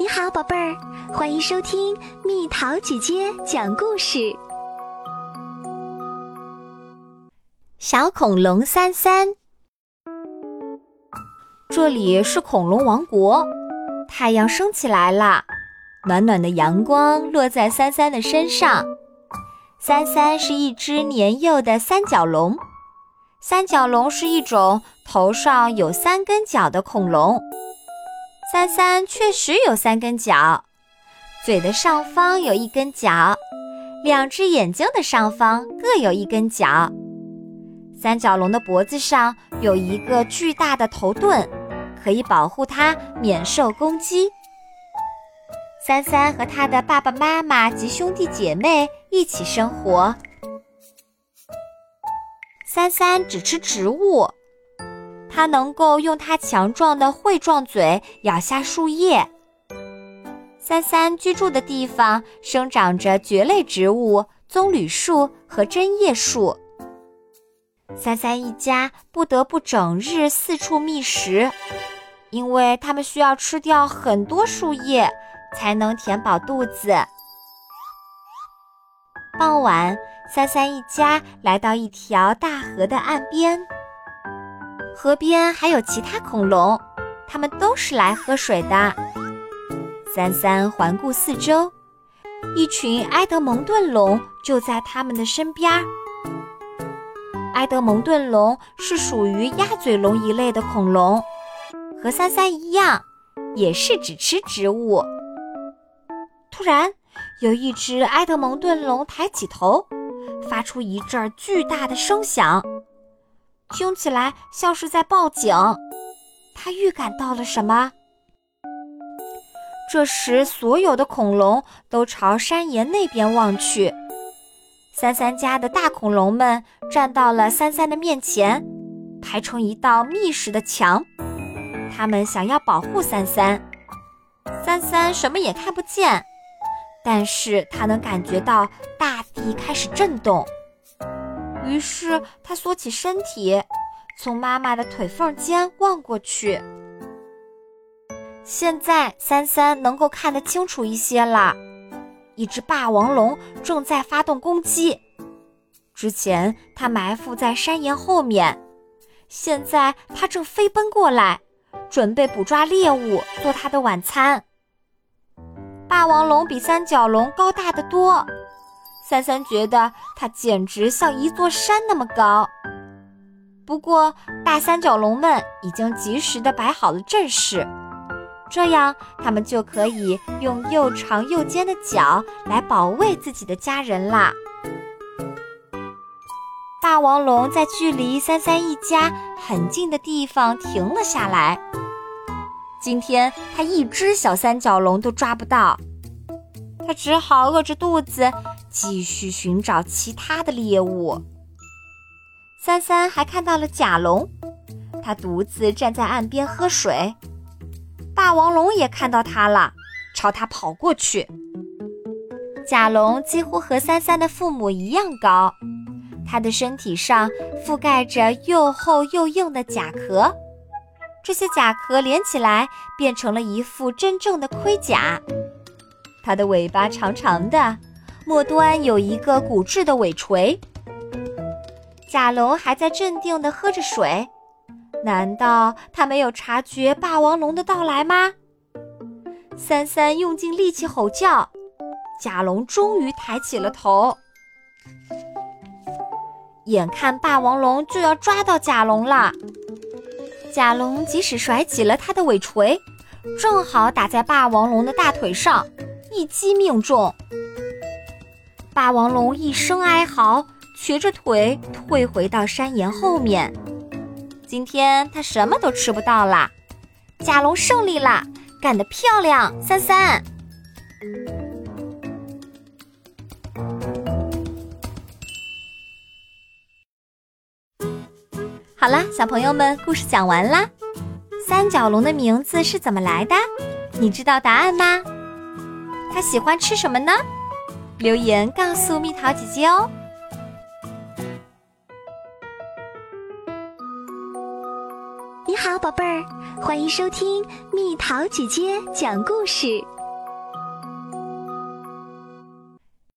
你好，宝贝儿，欢迎收听蜜桃姐姐讲故事。小恐龙三三，这里是恐龙王国。太阳升起来了，暖暖的阳光落在三三的身上。三三是一只年幼的三角龙。三角龙是一种头上有三根角的恐龙。三三确实有三根角，嘴的上方有一根角，两只眼睛的上方各有一根角。三角龙的脖子上有一个巨大的头盾，可以保护它免受攻击。三三和他的爸爸妈妈及兄弟姐妹一起生活。三三只吃植物。它能够用它强壮的喙状嘴咬下树叶。三三居住的地方生长着蕨类植物、棕榈树和针叶树。三三一家不得不整日四处觅食，因为他们需要吃掉很多树叶才能填饱肚子。傍晚，三三一家来到一条大河的岸边。河边还有其他恐龙，它们都是来喝水的。三三环顾四周，一群埃德蒙顿龙就在他们的身边。埃德蒙顿龙是属于鸭嘴龙一类的恐龙，和三三一样，也是只吃植物。突然，有一只埃德蒙顿龙抬起头，发出一阵巨大的声响。听起来像是在报警，他预感到了什么？这时，所有的恐龙都朝山岩那边望去。三三家的大恐龙们站到了三三的面前，排成一道密实的墙。他们想要保护三三。三三什么也看不见，但是他能感觉到大地开始震动。于是他缩起身体，从妈妈的腿缝间望过去。现在三三能够看得清楚一些了，一只霸王龙正在发动攻击。之前它埋伏在山岩后面，现在它正飞奔过来，准备捕抓猎物做它的晚餐。霸王龙比三角龙高大得多。三三觉得它简直像一座山那么高。不过，大三角龙们已经及时地摆好了阵势，这样它们就可以用又长又尖的角来保卫自己的家人啦。霸王龙在距离三三一家很近的地方停了下来。今天它一只小三角龙都抓不到，它只好饿着肚子。继续寻找其他的猎物。三三还看到了甲龙，它独自站在岸边喝水。霸王龙也看到它了，朝它跑过去。甲龙几乎和三三的父母一样高，它的身体上覆盖着又厚又硬的甲壳，这些甲壳连起来变成了一副真正的盔甲。它的尾巴长长的。末端有一个骨质的尾锤。甲龙还在镇定地喝着水，难道他没有察觉霸王龙的到来吗？三三用尽力气吼叫，甲龙终于抬起了头。眼看霸王龙就要抓到甲龙了，甲龙即使甩起了它的尾锤，正好打在霸王龙的大腿上，一击命中。霸王龙一声哀嚎，瘸着腿退回到山岩后面。今天它什么都吃不到啦。甲龙胜利啦，干得漂亮，三三！好啦，小朋友们，故事讲完啦。三角龙的名字是怎么来的？你知道答案吗？它喜欢吃什么呢？留言告诉蜜桃姐姐哦。你好。宝贝儿，欢迎收听蜜桃姐姐讲故事。